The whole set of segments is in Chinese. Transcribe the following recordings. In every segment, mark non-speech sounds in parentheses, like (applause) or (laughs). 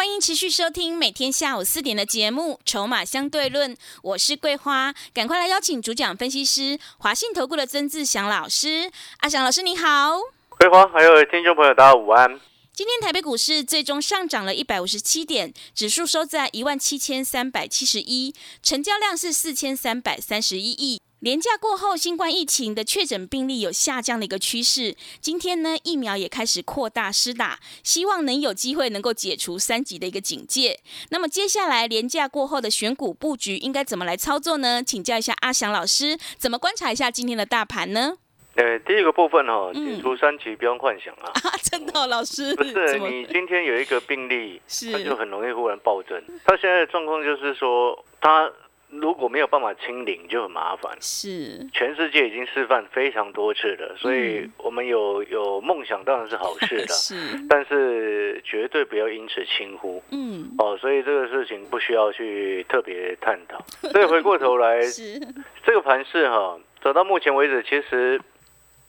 欢迎持续收听每天下午四点的节目《筹码相对论》，我是桂花，赶快来邀请主讲分析师华信投顾的曾志祥老师。阿祥老师你好，桂花还有听众朋友大家午安。今天台北股市最终上涨了一百五十七点，指数收在一万七千三百七十一，成交量是四千三百三十一亿。连假过后，新冠疫情的确诊病例有下降的一个趋势。今天呢，疫苗也开始扩大施打，希望能有机会能够解除三级的一个警戒。那么接下来连假过后的选股布局应该怎么来操作呢？请教一下阿翔老师，怎么观察一下今天的大盘呢？呃，第一个部分哦，解除三级不用幻想啊。(laughs) 啊，真的，老师不是你今天有一个病例，它就很容易忽然暴增。它现在的状况就是说，它。如果没有办法清零，就很麻烦。是，全世界已经示范非常多次了，所以我们有有梦想当然是好事的。(laughs) 是，但是绝对不要因此轻忽。嗯，哦，所以这个事情不需要去特别探讨。(laughs) 所以回过头来，(laughs) 这个盘势哈，走到目前为止，其实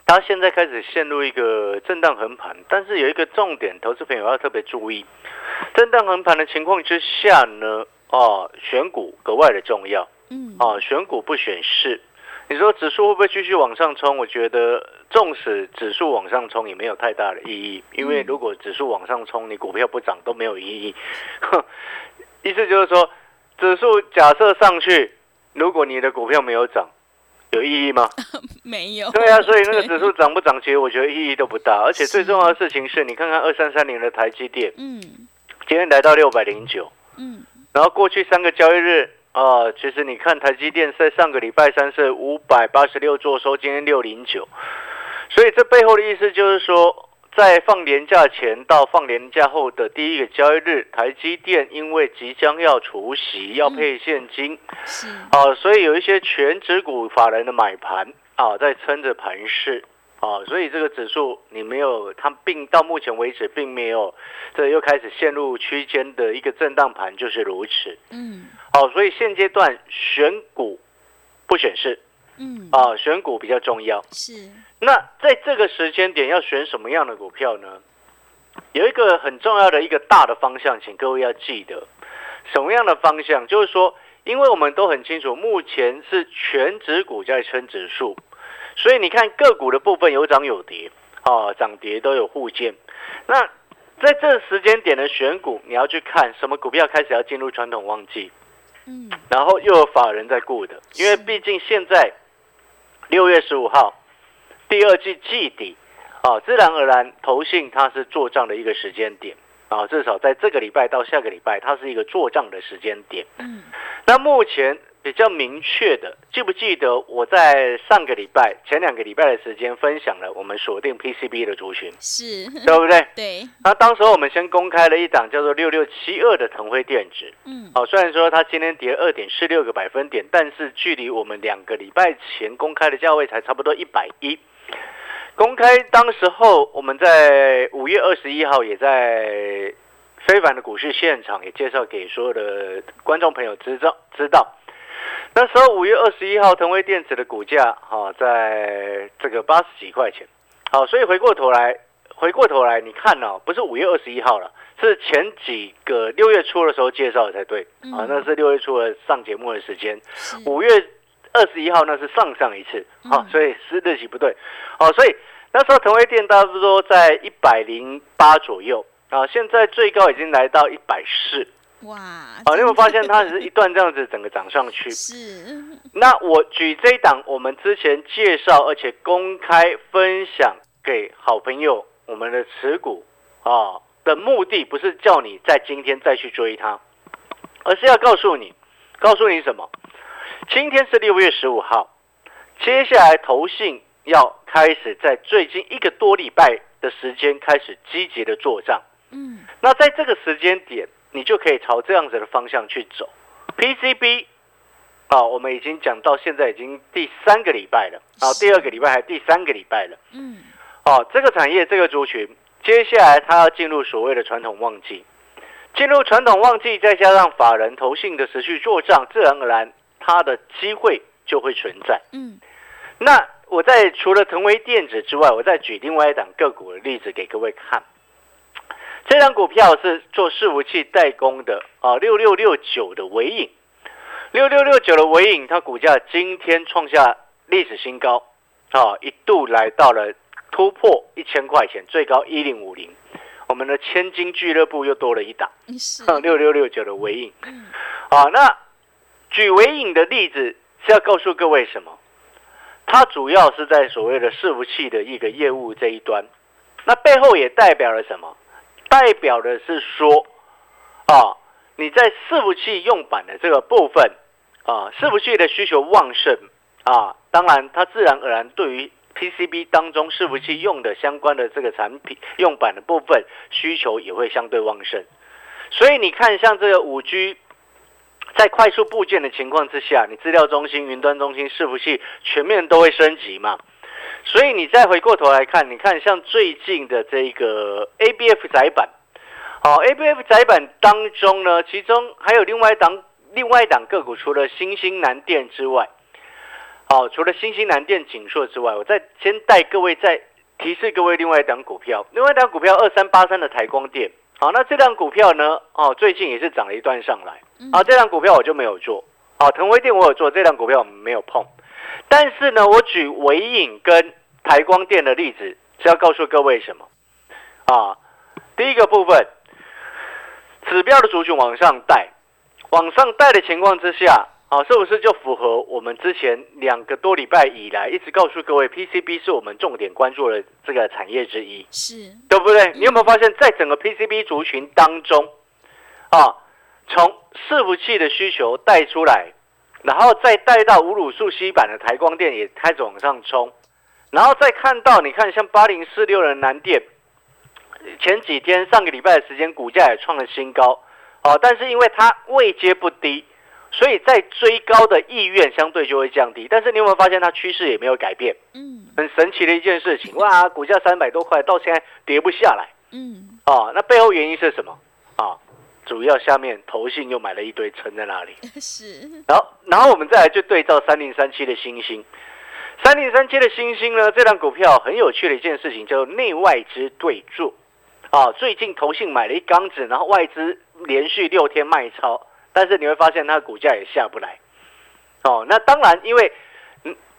它现在开始陷入一个震荡横盘，但是有一个重点，投资朋友要特别注意，震荡横盘的情况之下呢。哦，选股格外的重要。嗯，哦，选股不选市。你说指数会不会继续往上冲？我觉得，纵使指数往上冲，也没有太大的意义。因为如果指数往上冲，你股票不涨都没有意义。意思就是说，指数假设上去，如果你的股票没有涨，有意义吗？(laughs) 没有。对啊，(laughs) 所以那个指数涨不涨，其实我觉得意义都不大。而且最重要的事情是，你看看二三三零的台积电，嗯，今天来到六百零九，嗯。然后过去三个交易日啊，其实你看台积电在上个礼拜三是五百八十六做收，今天六零九，所以这背后的意思就是说，在放年假前到放年假后的第一个交易日，台积电因为即将要除息，要配现金，是。啊，所以有一些全指股法人的买盘啊，在撑着盘势。哦，所以这个指数你没有，它并到目前为止并没有，这又开始陷入区间的一个震荡盘，就是如此。嗯，好，所以现阶段选股不选市，嗯，啊，选股比较重要。是。那在这个时间点要选什么样的股票呢？有一个很重要的一个大的方向，请各位要记得，什么样的方向？就是说，因为我们都很清楚，目前是全指股在撑指数。所以你看个股的部分有涨有跌，啊，涨跌都有互见。那在这时间点的选股，你要去看什么股票开始要进入传统旺季，嗯，然后又有法人在顾的，因为毕竟现在六月十五号第二季季底，啊，自然而然投信它是做账的一个时间点，啊，至少在这个礼拜到下个礼拜，它是一个做账的时间点。嗯，那目前。比较明确的，记不记得我在上个礼拜、前两个礼拜的时间分享了我们锁定 PCB 的族群，是对不对？(laughs) 对。那当时我们先公开了一档叫做六六七二的腾辉电子，嗯，好，虽然说它今天跌二点四六个百分点，但是距离我们两个礼拜前公开的价位才差不多一百一。公开当时候，我们在五月二十一号也在非凡的股市现场也介绍给所有的观众朋友知道知道。那时候五月二十一号，腾威电子的股价哈，在这个八十几块钱，好，所以回过头来，回过头来，你看哦，不是五月二十一号了，是前几个六月初的时候介绍的才对，啊，那是六月初的上节目的时间，五月二十一号那是上上一次，好，所以是日期不对，好，所以那时候腾威电差不多在一百零八左右，啊，现在最高已经来到一百四。哇！好，你有没有发现它只是一段这样子整个涨上去？(laughs) 是。那我举这一档，我们之前介绍而且公开分享给好朋友，我们的持股啊的目的，不是叫你在今天再去追它，而是要告诉你，告诉你什么？今天是六月十五号，接下来投信要开始在最近一个多礼拜的时间开始积极的做账。嗯。那在这个时间点。你就可以朝这样子的方向去走，PCB 啊，我们已经讲到现在已经第三个礼拜了，啊，第二个礼拜还第三个礼拜了，嗯，哦，这个产业这个族群，接下来它要进入所谓的传统旺季，进入传统旺季，再加上法人投信的持续做账，自然而然它的机会就会存在。嗯，那我在除了腾威电子之外，我再举另外一档个股的例子给各位看。这张股票是做伺服器代工的啊，六六六九的尾影，六六六九的尾影，它股价今天创下历史新高啊，一度来到了突破一千块钱，最高一零五零。我们的千金俱乐部又多了一档，是，(laughs) 六六六九的尾影。嗯啊，那举尾影的例子是要告诉各位什么？它主要是在所谓的伺服器的一个业务这一端，那背后也代表了什么？代表的是说，啊，你在伺服器用板的这个部分，啊，伺服器的需求旺盛，啊，当然它自然而然对于 PCB 当中伺服器用的相关的这个产品用板的部分需求也会相对旺盛，所以你看像这个五 G。在快速部件的情况之下，你资料中心、云端中心、伺服器全面都会升级嘛？所以你再回过头来看，你看像最近的这个 ABF 窄板，好，ABF 窄板当中呢，其中还有另外一档另外一档个股，除了新兴南电之外，好，除了新兴南电、锦硕之外，我再先带各位再提示各位另外一档股票，另外一档股票二三八三的台光电。好，那这档股票呢？哦，最近也是涨了一段上来。啊，这档股票我就没有做。好，腾辉电我有做，这档股票我们没有碰。但是呢，我举伟影跟台光电的例子是要告诉各位什么？啊，第一个部分，指标的族群往上带，往上带的情况之下，啊，是不是就符合我们之前两个多礼拜以来一直告诉各位，PCB 是我们重点关注的这个产业之一，是，对不对？你有没有发现，在整个 PCB 族群当中，啊，从伺服器的需求带出来，然后再带到五卤素吸版的台光电也开始往上冲，然后再看到你看像八零四六的南电，前几天上个礼拜的时间股价也创了新高，哦，但是因为它位阶不低。所以在追高的意愿相对就会降低，但是你有没有发现它趋势也没有改变？嗯，很神奇的一件事情，哇，股价三百多块到现在跌不下来，嗯，哦，那背后原因是什么？啊，主要下面投信又买了一堆撑在那里，(laughs) 是，然后然后我们再来就对照三零三七的星星，三零三七的星星呢，这张股票很有趣的一件事情叫做内外资对坐，啊，最近投信买了一缸子，然后外资连续六天卖超。但是你会发现它的股价也下不来，哦，那当然，因为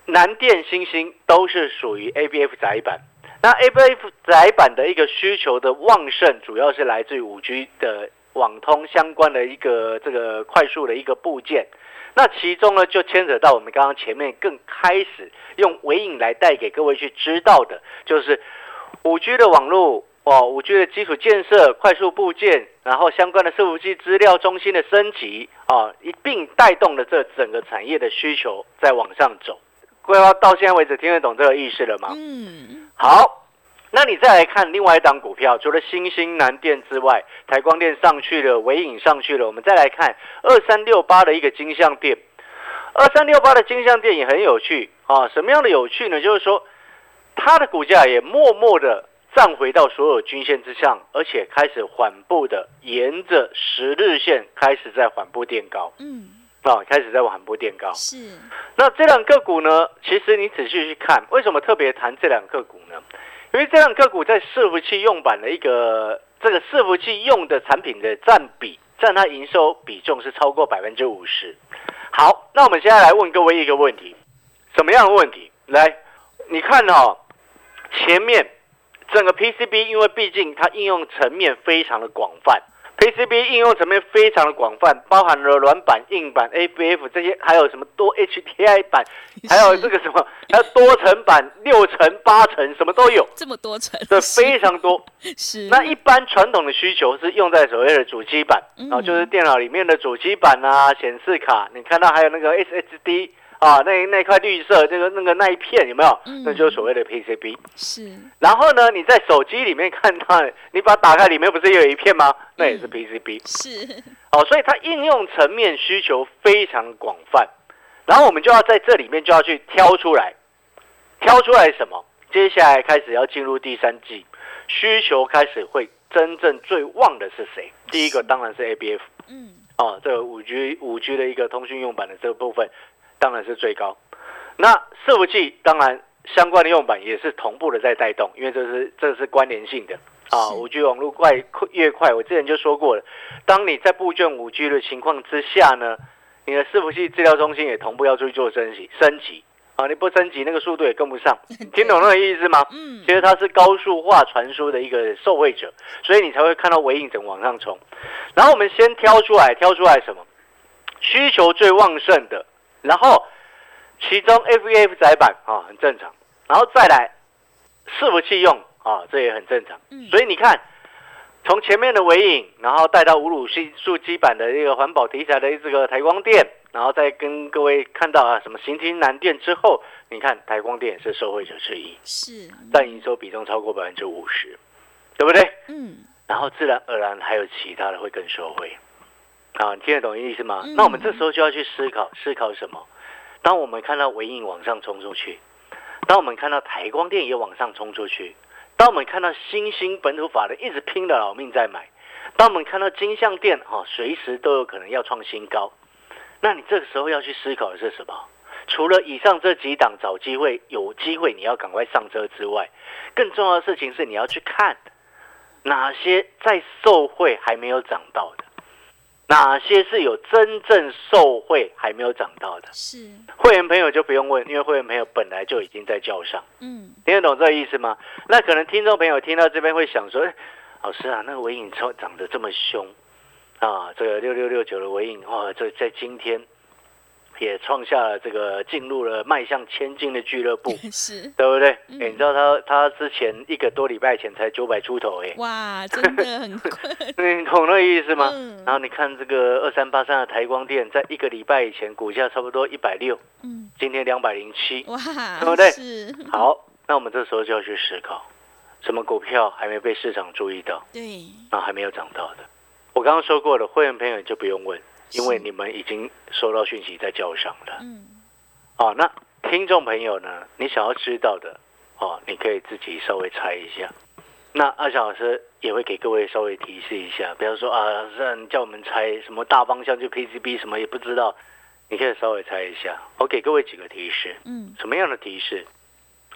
南电、星星都是属于 ABF 窄板，那 ABF 窄板的一个需求的旺盛，主要是来自于五 G 的网通相关的一个这个快速的一个部件，那其中呢就牵扯到我们刚刚前面更开始用尾影来带给各位去知道的，就是五 G 的网络。哦，五 G 的基础建设、快速部件，然后相关的伺服器资料中心的升级，啊，一并带动了这整个产业的需求在往上走。各位到现在为止听得懂这个意思了吗？嗯，好，那你再来看另外一档股票，除了新兴南电之外，台光电上去了，伟影上去了，我们再来看二三六八的一个金像店，二三六八的金像电也很有趣啊。什么样的有趣呢？就是说它的股价也默默的。站回到所有均线之上，而且开始缓步的沿着十日线开始在缓步垫高。嗯，啊，开始在缓步垫高。是。那这两个股呢？其实你仔细去看，为什么特别谈这两个股呢？因为这样个股在伺服器用板的一个这个伺服器用的产品的占比，占它营收比重是超过百分之五十。好，那我们现在来问各位一个问题：什么样的问题？来，你看哦，前面。整个 PCB，因为毕竟它应用层面非常的广泛，PCB 应用层面非常的广泛，包含了软板、硬板、ABF 这些，还有什么多 HTI 板，(laughs) 还有这个什么，还有多层板、六层、八层，什么都有，这么多层，对，非常多。(laughs) 是。那一般传统的需求是用在所谓的主机板，啊，就是电脑里面的主机板啊、显示卡，你看到还有那个 SSD 啊，那那块绿色，这个那个那一片有没有？嗯那就是所谓的 PCB。是，然后呢，你在手机里面看到，你把它打开，里面不是有一片吗？那也是嗯 PCB。是，哦，所以它应用层面需求非常广泛，然后我们就要在这里面就要去挑出来，挑出来什么？接下来开始要进入第三季，需求开始会真正最旺的是谁？第一个当然是 ABF 嗯，哦，这个五 G 五 G 的一个通讯用版的这个部分当然是最高。那伺服器当然相关的用板也是同步的在带动，因为这是这是关联性的啊。是五 G 网络快越快，我之前就说过了，当你在布卷五 G 的情况之下呢，你的伺服器资料中心也同步要去做升级升级啊，你不升级那个速度也跟不上，(laughs) 听懂那个意思吗？嗯，其实它是高速化传输的一个受惠者，所以你才会看到微影整往上冲。然后我们先挑出来，挑出来什么？需求最旺盛的，然后其中 FVF 窄板啊很正常，然后再来伺服器用啊这也很正常。嗯所以你看，从前面的尾影，然后带到五卤系数基板的一个环保题材的这个台光电，然后再跟各位看到啊什么行厅南电之后，你看台光电也是受惠者之一。是，占营收比重超过百分之五十，对不对？嗯，然后自然而然还有其他的会更受惠。啊，你听得懂意思吗？嗯那我们这时候就要去思考，思考什么？当我们看到微影往上冲出去，当我们看到台光电也往上冲出去，当我们看到新兴本土法人一直拼了老命在买，当我们看到金像店哈、随时都有可能要创新高，那你这个时候要去思考的是什么？除了以上这几档找机会有机会你要赶快上车之外，更重要的事情是你要去看哪些在受惠还没有涨到的，哪些是有真正受惠还没有涨到的。是，会员朋友就不用问，因为会员朋友本来就已经在叫上，嗯，听得懂这个意思吗？那可能听众朋友听到这边会想说，哎，老师啊，那个尾影超涨得这么凶啊，这个六六六九的尾影哇，这在今天也创下了这个进入了迈向千金的俱乐部。(laughs) 是，对不对？哎、嗯你知道他他之前一个多礼拜前才九百出头哎，哇，真的很贵，(laughs) 你懂那个意思吗？嗯然后你看这个二三八三的台光电，在一个礼拜以前股价差不多一百六，嗯，今天两百零七。哇，对不对是，好，那我们这时候就要去思考，什么股票还没被市场注意到，对，然后还没有涨到的。我刚刚说过了，会员朋友就不用问，因为你们已经收到讯息在叫上了。嗯，哦，那听众朋友呢，你想要知道的哦，你可以自己稍微猜一下。那阿翔老师也会给各位稍微提示一下，不要说啊，老师啊你叫我们猜什么大方向就 PCB 什么也不知道，你可以稍微猜一下。我给各位几个提示，嗯，什么样的提示？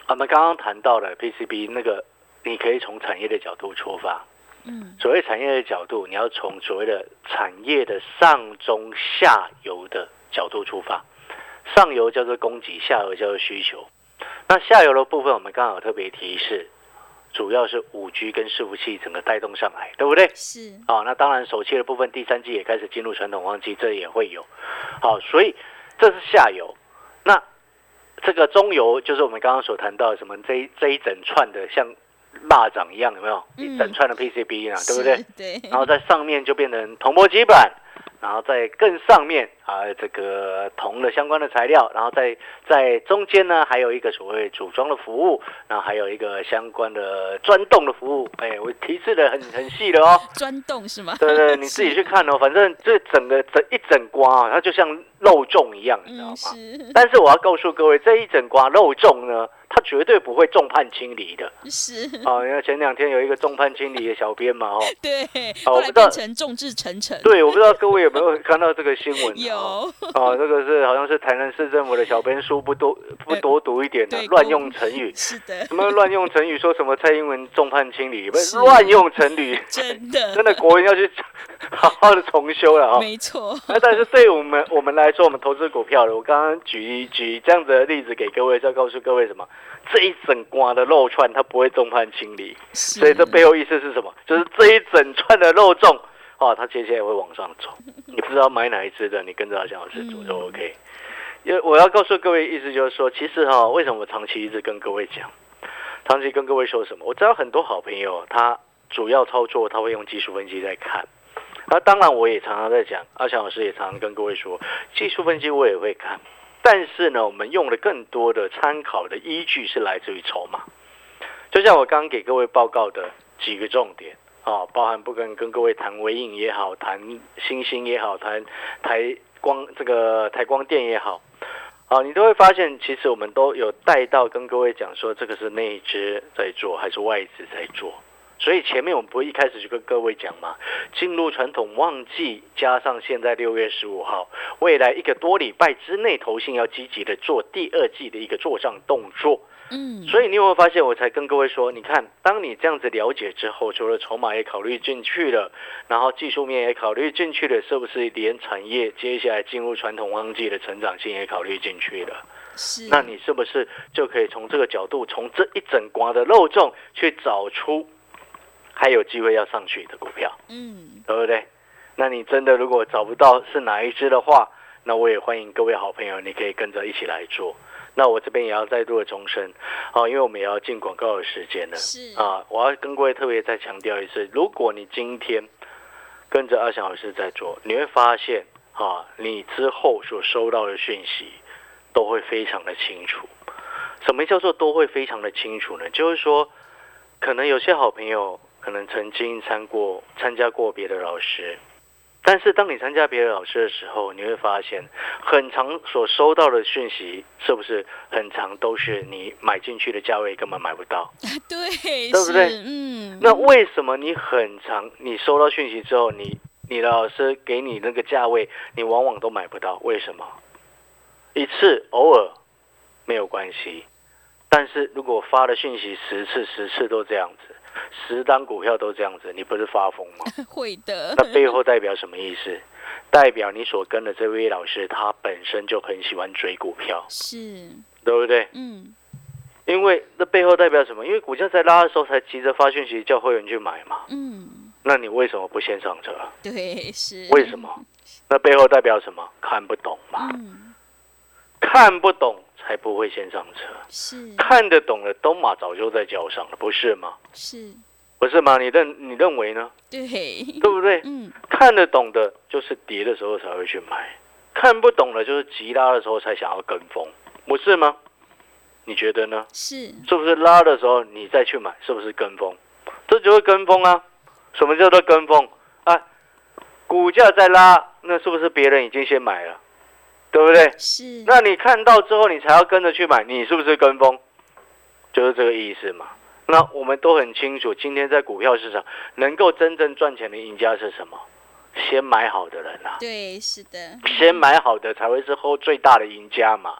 我们刚刚谈到了 PCB 那个，你可以从产业的角度出发。嗯，所谓产业的角度，你要从所谓的产业的上中下游的角度出发。上游叫做供给，下游叫做需求。那下游的部分，我们刚好特别提示，主要是五 G 跟伺服器整个带动上来，对不对？是，好、那当然手机的部分，第三季也开始进入传统旺季，这也会有。好，所以这是下游。那这个中游就是我们刚刚所谈到的什么这一这一整串的像蚂蚱一样，有没有？嗯一整串的 PCB 啊，对不对是？？对，然后在上面就变成铜箔基板，然后在更上面啊这个铜的相关的材料，然后在在中间呢还有一个所谓组装的服务，然后还有一个相关的钻洞的服务。哎，我提示的很很细的哦。(laughs) 钻洞是吗？对对，你自己去看哦，反正这整个整一整瓜啊，它就像肉粽一样，你知道嗯，吗？是但是我要告诉各位，这一整瓜肉粽呢，它绝对不会众叛亲离的。是，啊，因为前两天有一个众叛亲离的小编嘛，哦，(laughs) 对，啊我不知道众志成城，对，我不知道各位有没有看到这个新闻、有哦？，哦，这个是好像是台南市政府的小编书不多 (laughs) 不多读一点的、对乱用成语。(laughs) 是的，什么乱用成语？说什么蔡英文众叛亲离？不是是乱用成语，真的，真的国人要去好好的重修了啊、哦！没错，那但是对我们我们来说，我们投资股票的，我刚刚举举这样子的例子给各位，是要告诉各位什么？这一整瓜的肉串，它不会众叛亲离，所所以这背后意思是什么？就是这一整串的肉粽，哦，它接下来会往上走。(laughs) 你不知道买哪一只的，你跟着阿翔老师做就嗯 OK。因为我要告诉各位，意思就是说，其实哈、为什么我长期一直跟各位讲，长期跟各位说什么？我知道很多好朋友，他主要操作他会用技术分析在看。那当然，我也常常在讲，阿翔老师也常常跟各位说，技术分析我也会看，但是呢，我们用了更多的参考的依据是来自于筹码。就像我刚刚给各位报告的几个重点啊，包含不跟跟各位谈微影也好，谈星星也好，谈台光这个台光电也好，啊，你都会发现，其实我们都有带到跟各位讲说，这个是内资在做还是外资在做。所以前面我们不会一开始就跟各位讲嘛，进入传统旺季，加上现在六月十五号，未来一个多礼拜之内，投信要积极的做第二季的一个做账动作。嗯，所以你有没有发现，我才跟各位说，你看，当你这样子了解之后，除了筹码也考虑进去了，然后技术面也考虑进去了，是不是连产业接下来进入传统旺季的成长性也考虑进去了？是，那你是不是就可以从这个角度，从这一整瓜的漏洞去找出？还有机会要上去的股票，嗯，对不对？那你真的如果找不到是哪一只的话，那我也欢迎各位好朋友，你可以跟着一起来做。那我这边也要再度的重申，啊，因为我们也要进广告的时间了，是啊，我要跟各位特别再强调一次，如果你今天跟着阿翔老师在做，你会发现，啊，你之后所收到的讯息都会非常的清楚。什么叫做都会非常的清楚呢？就是说，可能有些好朋友。可能曾经参过参加过别的老师，但是当你参加别的老师的时候，你会发现，很长所收到的讯息是不是很长都是你买进去的价位根本买不到？(laughs) 对，对不对？嗯。那为什么你很长你收到讯息之后，你你的老师给你那个价位，你往往都买不到？为什么？一次偶尔没有关系，但是如果发的讯息十次十次都这样子。十单股票都这样子，你不是发疯吗？(laughs) 会的。那背后代表什么意思？代表你所跟的这位老师，他本身就很喜欢追股票，是，对不对？嗯。因为那背后代表什么？因为股价在拉的时候才急着发讯息叫会员去买嘛。嗯。那你为什么不先上车？对，是。为什么？那背后代表什么？看不懂嘛。嗯。看不懂。才不会先上车，是看得懂的东马早就在脚上了，不是吗？是，不是吗？你认你认为呢？对，对不对？嗯，看得懂的，就是跌的时候才会去买；看不懂的，就是急拉的时候才想要跟风，不是吗？你觉得呢？是，是不是拉的时候你再去买，是不是跟风？这就是跟风啊！什么叫做跟风啊？股价在拉，那是不是别人已经先买了？对不对？是。那你看到之后，你才要跟着去买，你是不是跟风？就是这个意思嘛。那我们都很清楚，今天在股票市场能够真正赚钱的赢家是什么？先买好的人啊。对，是的。先买好的才会是后最大的赢家嘛。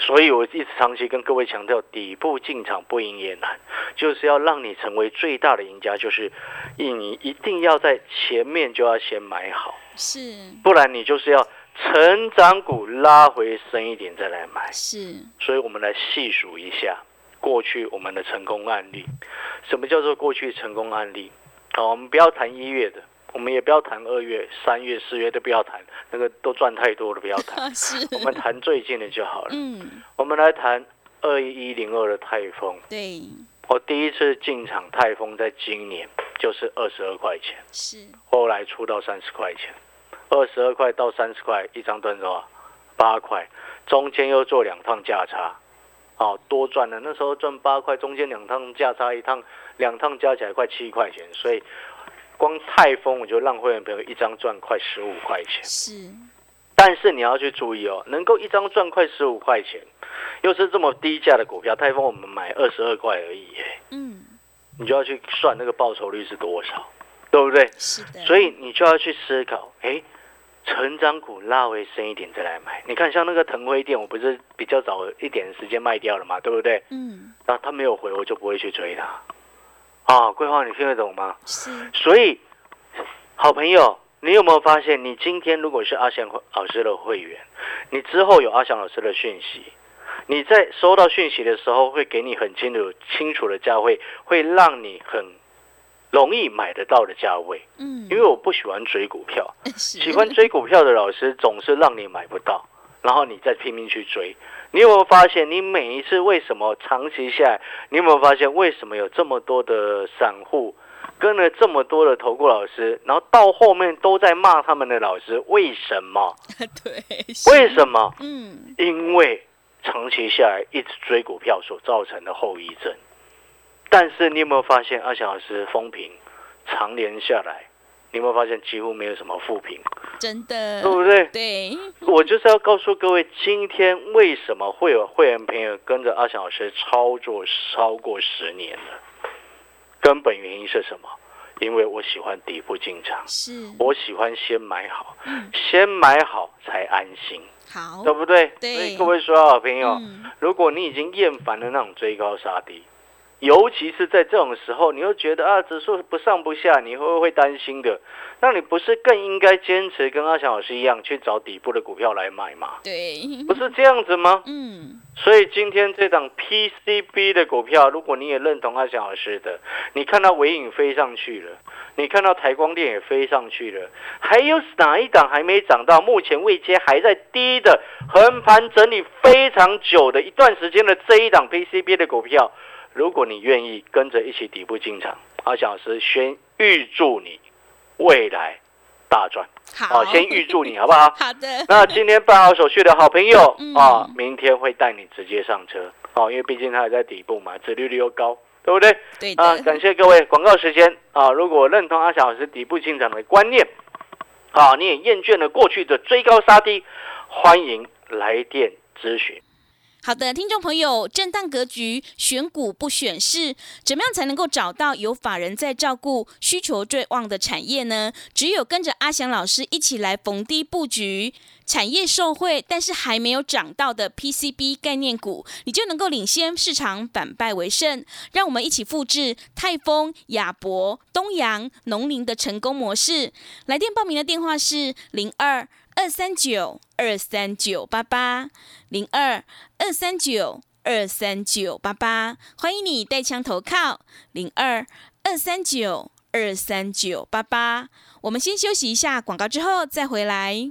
所以我一直长期跟各位强调，底部进场不赢也难，就是要让你成为最大的赢家，就是你一定要在前面就要先买好，是，不然你就是要。成长股拉回深一点再来买，是，所以我们来细数一下过去我们的成功案例。什么叫做过去成功案例？好，我们不要谈一月的，我们也不要谈二月、三月、四月都不要谈，那个都赚太多了，不要谈。(laughs) 是，我们谈最近的就好了。嗯，我们来谈二一零二的泰丰。对，我第一次进场泰丰在今年就是二十二块钱，是，后来出到三十块钱。二十二块到三十块一张多少？八块，中间又做两趟价差，哦，多赚了。那时候赚八块，中间两趟价差一趟，两趟加起来快七块钱。所以光泰丰我就让会员朋友一张赚快十五块钱。是，但是你要去注意哦，能够一张赚快十五块钱，又是这么低价的股票，泰丰我们买二十二块而已，嗯，你就要去算那个报酬率是多少，对不对？是的。所以你就要去思考，哎。成长股拉回深一点再来买，你看像那个腾辉店，我不是比较早一点时间卖掉了嘛，对不对？嗯。那他没有回，我就不会去追它。啊，桂花，你听得懂吗？是。所以，好朋友，你有没有发现，你今天如果是阿翔老师的会员，你之后有阿翔老师的讯息，你在收到讯息的时候，会给你很清楚清楚的价位，会让你很。容易买得到的价位，嗯，因为我不喜欢追股票，(laughs) 喜欢追股票的老师总是让你买不到，然后你再拼命去追。你有没有发现，你每一次为什么长期下来，你有没有发现为什么有这么多的散户跟了这么多的投顾老师，然后到后面都在骂他们的老师，为什么？(laughs) 对，为什么？嗯，因为长期下来一直追股票所造成的后遗症。但是你有没有发现，阿翔老师风评常年下来，你有没有发现几乎没有什么负评，真的，对不对？对，我就是要告诉各位，今天为什么会有会员朋友跟着阿翔老师操作超过十年了？根本原因是什么？因为我喜欢底部进场，是，我喜欢先买好，嗯，先买好才安心，好，对不对？对所以各位所有好朋友，嗯，如果你已经厌烦了那种追高杀低，尤其是在这种时候，你又觉得啊指数不上不下，你会不会担心的？那你不是更应该坚持跟阿翔老师一样去找底部的股票来买吗？对，(laughs) 不是这样子吗？嗯，所以今天这档 PCB 的股票，如果你也认同阿翔老师的，你看到尾影飞上去了，你看到台光电也飞上去了，还有哪一档还没涨到？目前未接还在低的横盘整理非常久的一段时间的这一档 PCB 的股票，如果你愿意跟着一起底部进场，阿翔老师先预祝你未来大赚。好，哦，先预祝你好不好？(laughs) 好的，那今天办好手续的好朋友嗯啊，明天会带你直接上车哦，因为毕竟它还在底部嘛，殖利率又高，对不对？对啊，感谢各位，广告时间啊，如果认同阿翔老师底部进场的观念，啊，你也厌倦了过去的追高杀低，欢迎来电咨询。好的，听众朋友，震荡格局，选股不选市，怎么样才能够找到有法人在照顾、需求最旺的产业呢？只有跟着阿翔老师一起来逢低布局产业受惠，但是还没有涨到的 PCB 概念股，你就能够领先市场，反败为胜。让我们一起复制泰丰、亚博、东阳、农林的成功模式。来电报名的电话是零二二三九二三九八八零二。二三九二三九八八，欢迎你带枪投靠零二二三九二三九八八。我们先休息一下广告，之后再回来。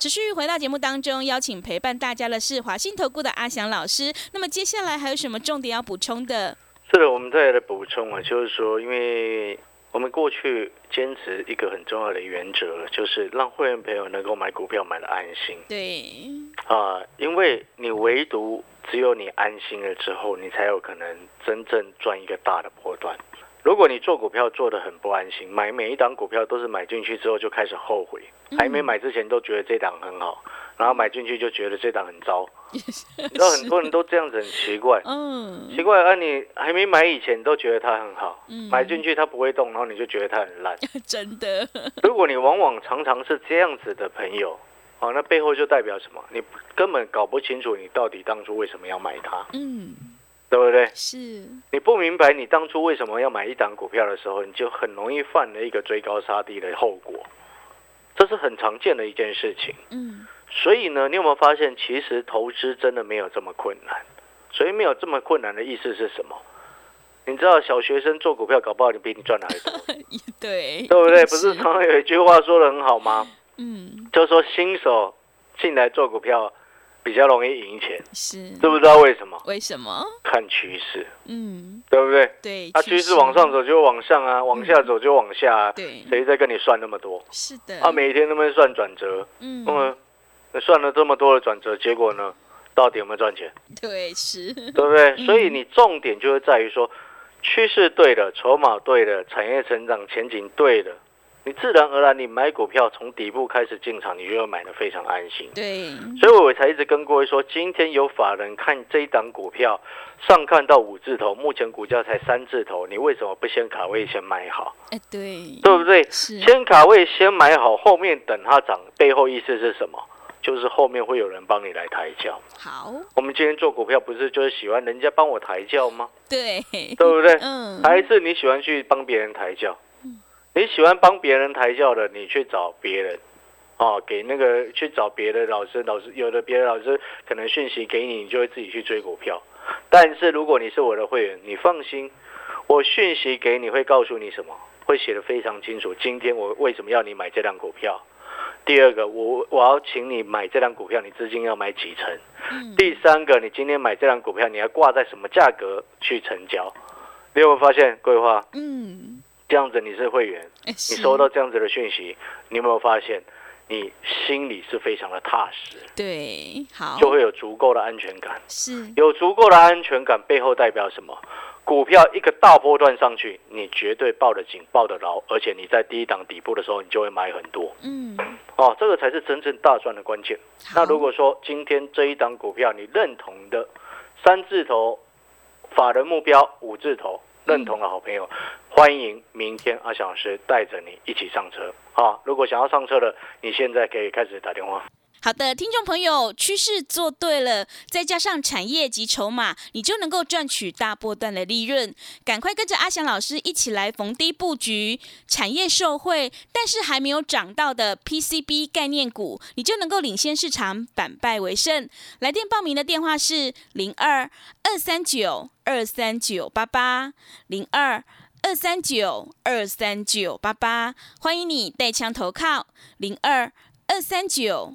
持续回到节目当中，邀请陪伴大家的是华信投顾的阿翔老师。那么接下来还有什么重点要补充的？是的，我们再来补充啊，就是说，因为我们过去坚持一个很重要的原则，就是让会员朋友能够买股票买的安心对，啊、因为你唯独只有你安心了之后，你才有可能真正赚一个大的波段。如果你做股票做的很不安心，买每一档股票都是买进去之后就开始后悔，还没买之前都觉得这档很好，然后买进去就觉得这档很糟。(laughs) 你知道很多人都这样子很奇怪，嗯，奇怪啊！你还没买以前都觉得它很好，嗯买进去它不会动，然后你就觉得它很烂。(laughs) 真的，(laughs) 如果你往往常常是这样子的朋友，哦，那背后就代表什么？你根本搞不清楚你到底当初为什么要买它，嗯，对不对？是，你不明白你当初为什么要买一档股票的时候，你就很容易犯了一个追高杀低的后果，这是很常见的一件事情。嗯，所以呢，你有没有发现，其实投资真的没有这么困难？所以没有这么困难的意思是什么？你知道小学生做股票，搞不好你比你赚的还多，(laughs) 对，对不对？(laughs) 不是常常 (laughs) 有一句话说的很好吗？嗯，就是说新手进来做股票比较容易赢钱，是，知不知道为什么？为什么？看趋势，嗯，对不对？对，啊，趋势往上走就往上啊，往下走就往下啊。对，谁在跟你算那么多？是的，啊，每天都在算转折，嗯，嗯，那算了这么多的转折，结果呢，到底有没有赚钱？对，是，对不对？嗯所以你重点就是在于说，趋势对的，筹码对的，产业成长前景对了，你自然而然你买股票从底部开始进场，你就会买的非常安心。对，所以我才一直跟各位说，今天有法人看这一档股票，上看到五字头，目前股价才三字头，你为什么不先卡位先买好？哎，对，对不对？是，先卡位先买好，后面等它涨，背后意思是什么？就是后面会有人帮你来抬轿。好，我们今天做股票不是就是喜欢人家帮我抬轿吗？对，对不对？嗯，还是你喜欢去帮别人抬轿？你喜欢帮别人抬轿的，你去找别人，哦，给那个去找别的老师，老师有的别的老师可能讯息给你，你就会自己去追股票。但是如果你是我的会员，你放心，我讯息给你会告诉你什么，会写的非常清楚。今天我为什么要你买这辆股票？第二个，我我要请你买这辆股票，你资金要买几成？嗯第三个，你今天买这辆股票，你要挂在什么价格去成交？你有没有发现，桂花嗯，这样子你是会员，你你收到这样子的讯息，你有没有发现，你心里是非常的踏实，对，好，就会有足够的安全感。是，有足够的安全感，背后代表什么？股票一个大波段上去，你绝对抱得紧、抱得牢，而且你在第一档底部的时候，你就会买很多嗯，哦，这个才是真正大赚的关键。那如果说今天这一档股票你认同的三字头法人目标五字头认同的好朋友，欢迎明天阿翔老师带着你一起上车啊！如果想要上车的，你现在可以开始打电话。好的，听众朋友，趋势做对了，再加上产业及筹码，你就能够赚取大波段的利润。赶快跟着阿翔老师一起来逢低布局产业受惠，但是还没有涨到的 PCB 概念股，你就能够领先市场，反败为胜。来电报名的电话是零二二三九二三九八八零二。二三九二三九八八，欢迎你带枪投靠零二二三九